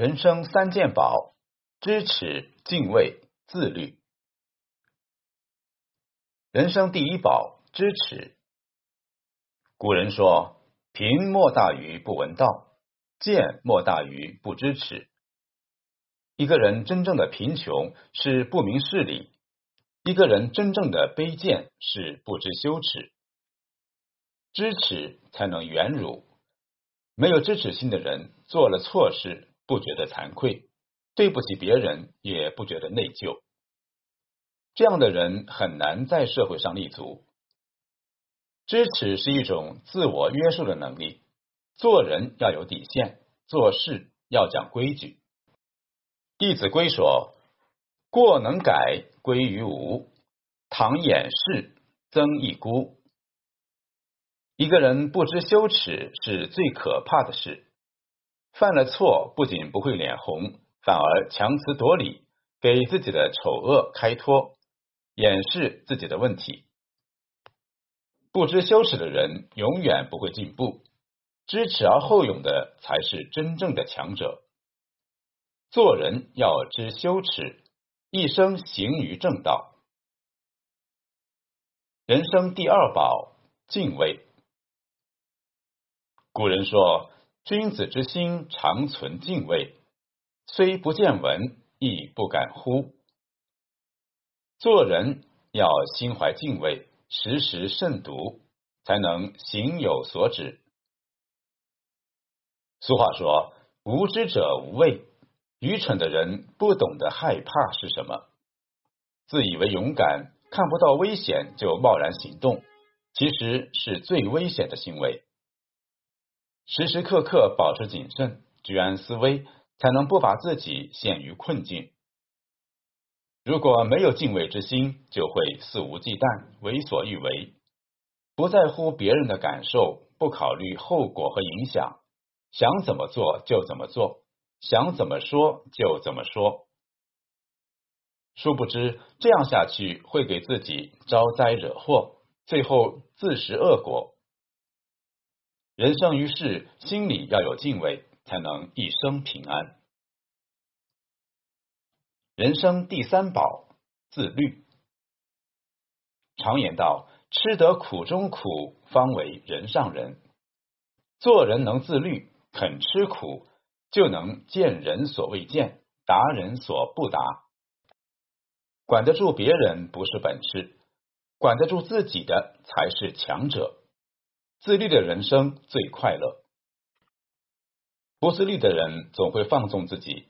人生三件宝：知耻、敬畏、自律。人生第一宝，知耻。古人说：“贫莫大于不闻道，贱莫大于不知耻。”一个人真正的贫穷是不明事理，一个人真正的卑贱是不知羞耻。知耻才能圆辱。没有知耻心的人，做了错事。不觉得惭愧，对不起别人也不觉得内疚，这样的人很难在社会上立足。知耻是一种自我约束的能力，做人要有底线，做事要讲规矩。《弟子规》说：“过能改，归于无；唐掩饰，增一孤。”一个人不知羞耻是最可怕的事。犯了错，不仅不会脸红，反而强词夺理，给自己的丑恶开脱，掩饰自己的问题。不知羞耻的人永远不会进步，知耻而后勇的才是真正的强者。做人要知羞耻，一生行于正道。人生第二宝，敬畏。古人说。君子之心常存敬畏，虽不见闻，亦不敢呼。做人要心怀敬畏，时时慎独，才能行有所止。俗话说：“无知者无畏。”愚蠢的人不懂得害怕是什么，自以为勇敢，看不到危险就贸然行动，其实是最危险的行为。时时刻刻保持谨慎、居安思危，才能不把自己陷于困境。如果没有敬畏之心，就会肆无忌惮、为所欲为，不在乎别人的感受，不考虑后果和影响，想怎么做就怎么做，想怎么说就怎么说。殊不知，这样下去会给自己招灾惹祸，最后自食恶果。人生于世，心里要有敬畏，才能一生平安。人生第三宝，自律。常言道：“吃得苦中苦，方为人上人。”做人能自律，肯吃苦，就能见人所未见，达人所不达。管得住别人不是本事，管得住自己的才是强者。自律的人生最快乐。不自律的人总会放纵自己，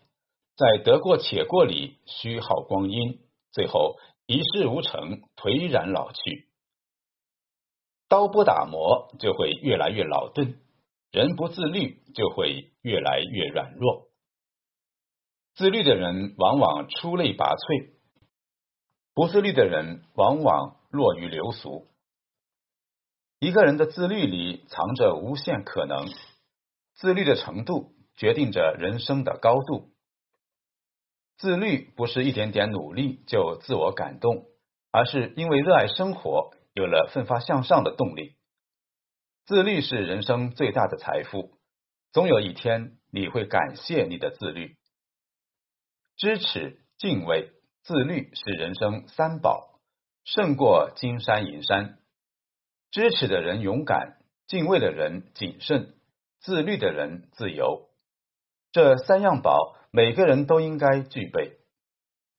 在得过且过里虚耗光阴，最后一事无成，颓然老去。刀不打磨就会越来越老钝，人不自律就会越来越软弱。自律的人往往出类拔萃，不自律的人往往落于流俗。一个人的自律里藏着无限可能，自律的程度决定着人生的高度。自律不是一点点努力就自我感动，而是因为热爱生活，有了奋发向上的动力。自律是人生最大的财富，总有一天你会感谢你的自律。知耻、敬畏、自律是人生三宝，胜过金山银山。知耻的人勇敢，敬畏的人谨慎，自律的人自由。这三样宝，每个人都应该具备。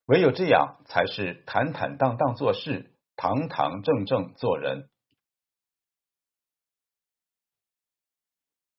唯有这样，才是坦坦荡荡做事，堂堂正正做人。